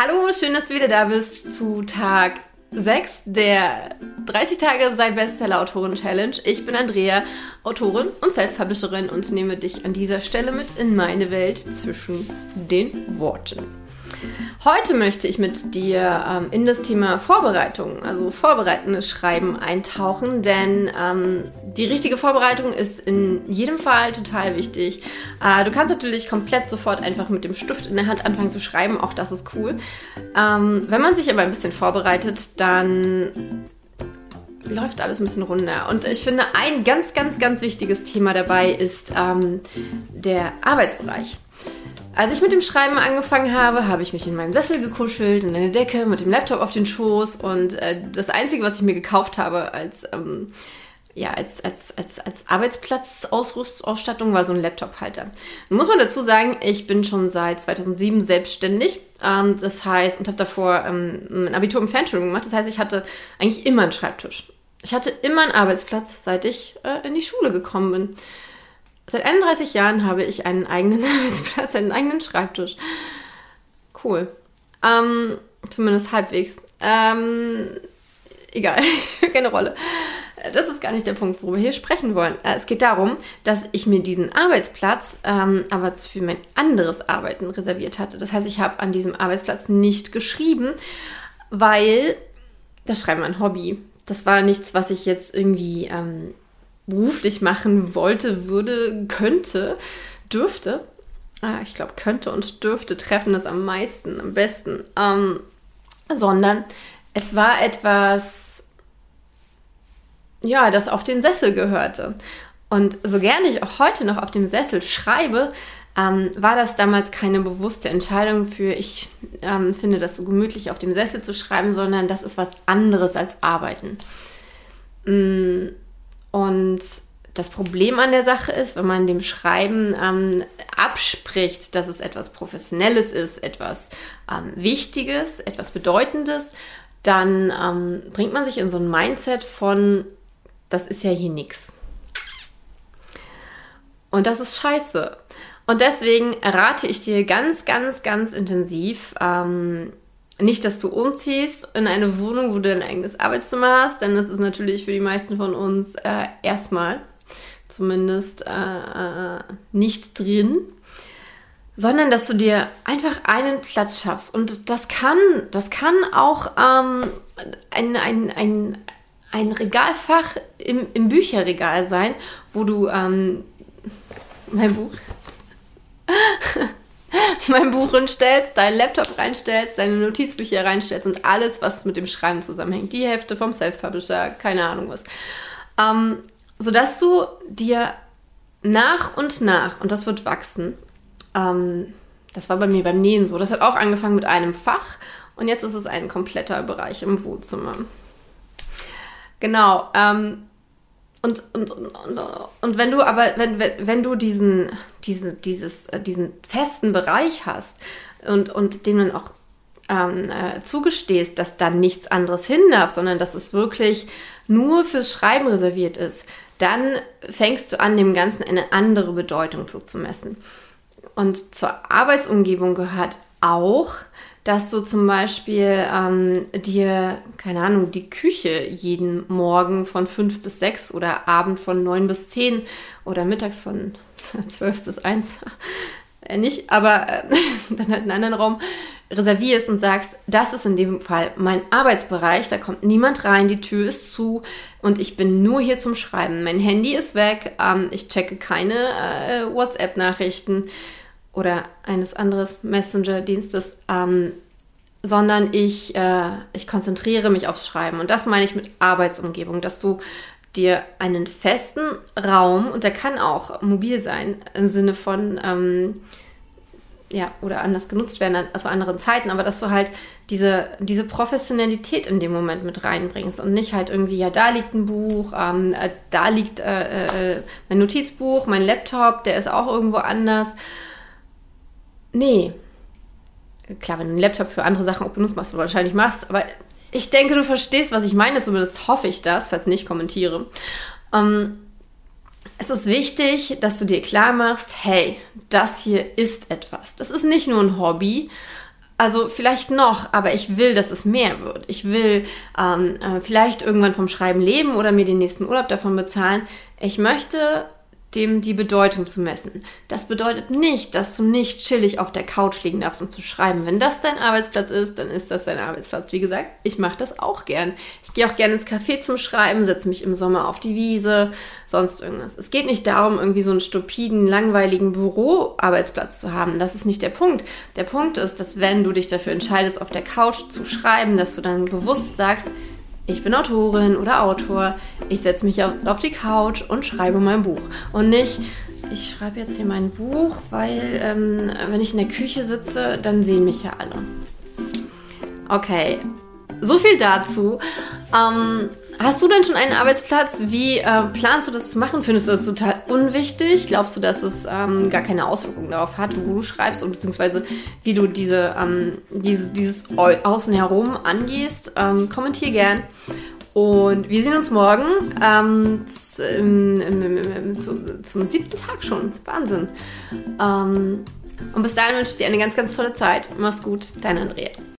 Hallo, schön, dass du wieder da bist zu Tag 6 der 30 Tage sei Bestseller-Autorin Challenge. Ich bin Andrea, Autorin und Self-Publisherin und nehme dich an dieser Stelle mit in meine Welt zwischen den Worten. Heute möchte ich mit dir ähm, in das Thema Vorbereitung, also vorbereitendes Schreiben eintauchen, denn ähm, die richtige Vorbereitung ist in jedem Fall total wichtig. Äh, du kannst natürlich komplett sofort einfach mit dem Stift in der Hand anfangen zu schreiben, auch das ist cool. Ähm, wenn man sich aber ein bisschen vorbereitet, dann läuft alles ein bisschen runder. Und ich finde, ein ganz, ganz, ganz wichtiges Thema dabei ist ähm, der Arbeitsbereich. Als ich mit dem Schreiben angefangen habe, habe ich mich in meinen Sessel gekuschelt, in eine Decke, mit dem Laptop auf den Schoß und äh, das Einzige, was ich mir gekauft habe als, ähm, ja, als, als, als, als Arbeitsplatzausrüstung war so ein Laptophalter. Nun muss man dazu sagen, ich bin schon seit 2007 selbstständig. Ähm, das heißt, und habe davor ähm, ein Abitur im Fernstudium gemacht. Das heißt, ich hatte eigentlich immer einen Schreibtisch. Ich hatte immer einen Arbeitsplatz, seit ich äh, in die Schule gekommen bin. Seit 31 Jahren habe ich einen eigenen Arbeitsplatz, einen eigenen Schreibtisch. Cool. Ähm, zumindest halbwegs. Ähm, egal, keine Rolle. Das ist gar nicht der Punkt, worüber wir hier sprechen wollen. Äh, es geht darum, dass ich mir diesen Arbeitsplatz ähm, aber für mein anderes Arbeiten reserviert hatte. Das heißt, ich habe an diesem Arbeitsplatz nicht geschrieben, weil das Schreiben ein Hobby. Das war nichts, was ich jetzt irgendwie ähm, beruflich machen wollte, würde, könnte, dürfte. Ah, ich glaube, könnte und dürfte treffen das am meisten, am besten. Ähm, sondern es war etwas, ja, das auf den Sessel gehörte. Und so gerne ich auch heute noch auf dem Sessel schreibe, ähm, war das damals keine bewusste Entscheidung für, ich ähm, finde das so gemütlich auf dem Sessel zu schreiben, sondern das ist was anderes als Arbeiten. Mm und das Problem an der Sache ist, wenn man dem Schreiben ähm, abspricht, dass es etwas Professionelles ist, etwas ähm, Wichtiges, etwas Bedeutendes, dann ähm, bringt man sich in so ein Mindset von, das ist ja hier nichts. Und das ist scheiße. Und deswegen rate ich dir ganz, ganz, ganz intensiv, ähm, nicht, dass du umziehst in eine Wohnung, wo du dein eigenes Arbeitszimmer hast, denn das ist natürlich für die meisten von uns äh, erstmal zumindest äh, äh, nicht drin, sondern dass du dir einfach einen Platz schaffst. Und das kann, das kann auch ähm, ein, ein, ein, ein Regalfach im, im Bücherregal sein, wo du ähm, mein Buch mein Buch reinstellst, deinen Laptop reinstellst, deine Notizbücher reinstellst und alles, was mit dem Schreiben zusammenhängt. Die Hälfte vom Self-Publisher, keine Ahnung was. Ähm, sodass du dir nach und nach, und das wird wachsen, ähm, das war bei mir beim Nähen so, das hat auch angefangen mit einem Fach und jetzt ist es ein kompletter Bereich im Wohnzimmer. Genau. Ähm, und, und, und, und, wenn du aber, wenn, wenn du diesen, diese, dieses, äh, diesen festen Bereich hast und, und denen auch ähm, äh, zugestehst, dass dann nichts anderes hin darf, sondern dass es wirklich nur fürs Schreiben reserviert ist, dann fängst du an, dem Ganzen eine andere Bedeutung zuzumessen. Und zur Arbeitsumgebung gehört auch, dass du zum Beispiel ähm, dir, keine Ahnung, die Küche jeden Morgen von 5 bis 6 oder Abend von 9 bis 10 oder mittags von 12 bis 1, äh, nicht, aber äh, dann halt einen anderen Raum reservierst und sagst, das ist in dem Fall mein Arbeitsbereich, da kommt niemand rein, die Tür ist zu und ich bin nur hier zum Schreiben. Mein Handy ist weg, ähm, ich checke keine äh, WhatsApp-Nachrichten oder eines anderen Messenger-Dienstes, ähm, sondern ich, äh, ich konzentriere mich aufs Schreiben. Und das meine ich mit Arbeitsumgebung, dass du dir einen festen Raum, und der kann auch mobil sein, im Sinne von, ähm, ja, oder anders genutzt werden, also anderen Zeiten, aber dass du halt diese, diese Professionalität in dem Moment mit reinbringst und nicht halt irgendwie, ja, da liegt ein Buch, ähm, äh, da liegt äh, äh, mein Notizbuch, mein Laptop, der ist auch irgendwo anders Nee. Klar, wenn du einen Laptop für andere Sachen auch benutzt, was du wahrscheinlich machst, aber ich denke, du verstehst, was ich meine, zumindest hoffe ich das, falls nicht, kommentiere. Ähm, es ist wichtig, dass du dir klar machst, hey, das hier ist etwas. Das ist nicht nur ein Hobby, Also vielleicht noch, aber ich will, dass es mehr wird. Ich will ähm, äh, vielleicht irgendwann vom Schreiben leben oder mir den nächsten Urlaub davon bezahlen. Ich möchte dem die Bedeutung zu messen. Das bedeutet nicht, dass du nicht chillig auf der Couch liegen darfst, um zu schreiben. Wenn das dein Arbeitsplatz ist, dann ist das dein Arbeitsplatz. Wie gesagt, ich mache das auch gern. Ich gehe auch gerne ins Café zum Schreiben, setze mich im Sommer auf die Wiese, sonst irgendwas. Es geht nicht darum, irgendwie so einen stupiden, langweiligen Büroarbeitsplatz zu haben. Das ist nicht der Punkt. Der Punkt ist, dass wenn du dich dafür entscheidest, auf der Couch zu schreiben, dass du dann bewusst sagst, ich bin Autorin oder Autor, ich setze mich auf die Couch und schreibe mein Buch. Und nicht, ich schreibe jetzt hier mein Buch, weil ähm, wenn ich in der Küche sitze, dann sehen mich ja alle. Okay, so viel dazu. Ähm, hast du denn schon einen Arbeitsplatz? Wie äh, planst du das zu machen? Findest du das total unwichtig? Glaubst du, dass es ähm, gar keine Auswirkungen darauf hat, wo du schreibst und beziehungsweise wie du diese, ähm, diese dieses Außen herum angehst? Ähm, kommentier gern. Und wir sehen uns morgen ähm, zum, zum, siebten Tag schon. Wahnsinn. Ähm, und bis dahin wünsche ich dir eine ganz, ganz tolle Zeit. Mach's gut, dein Andrea.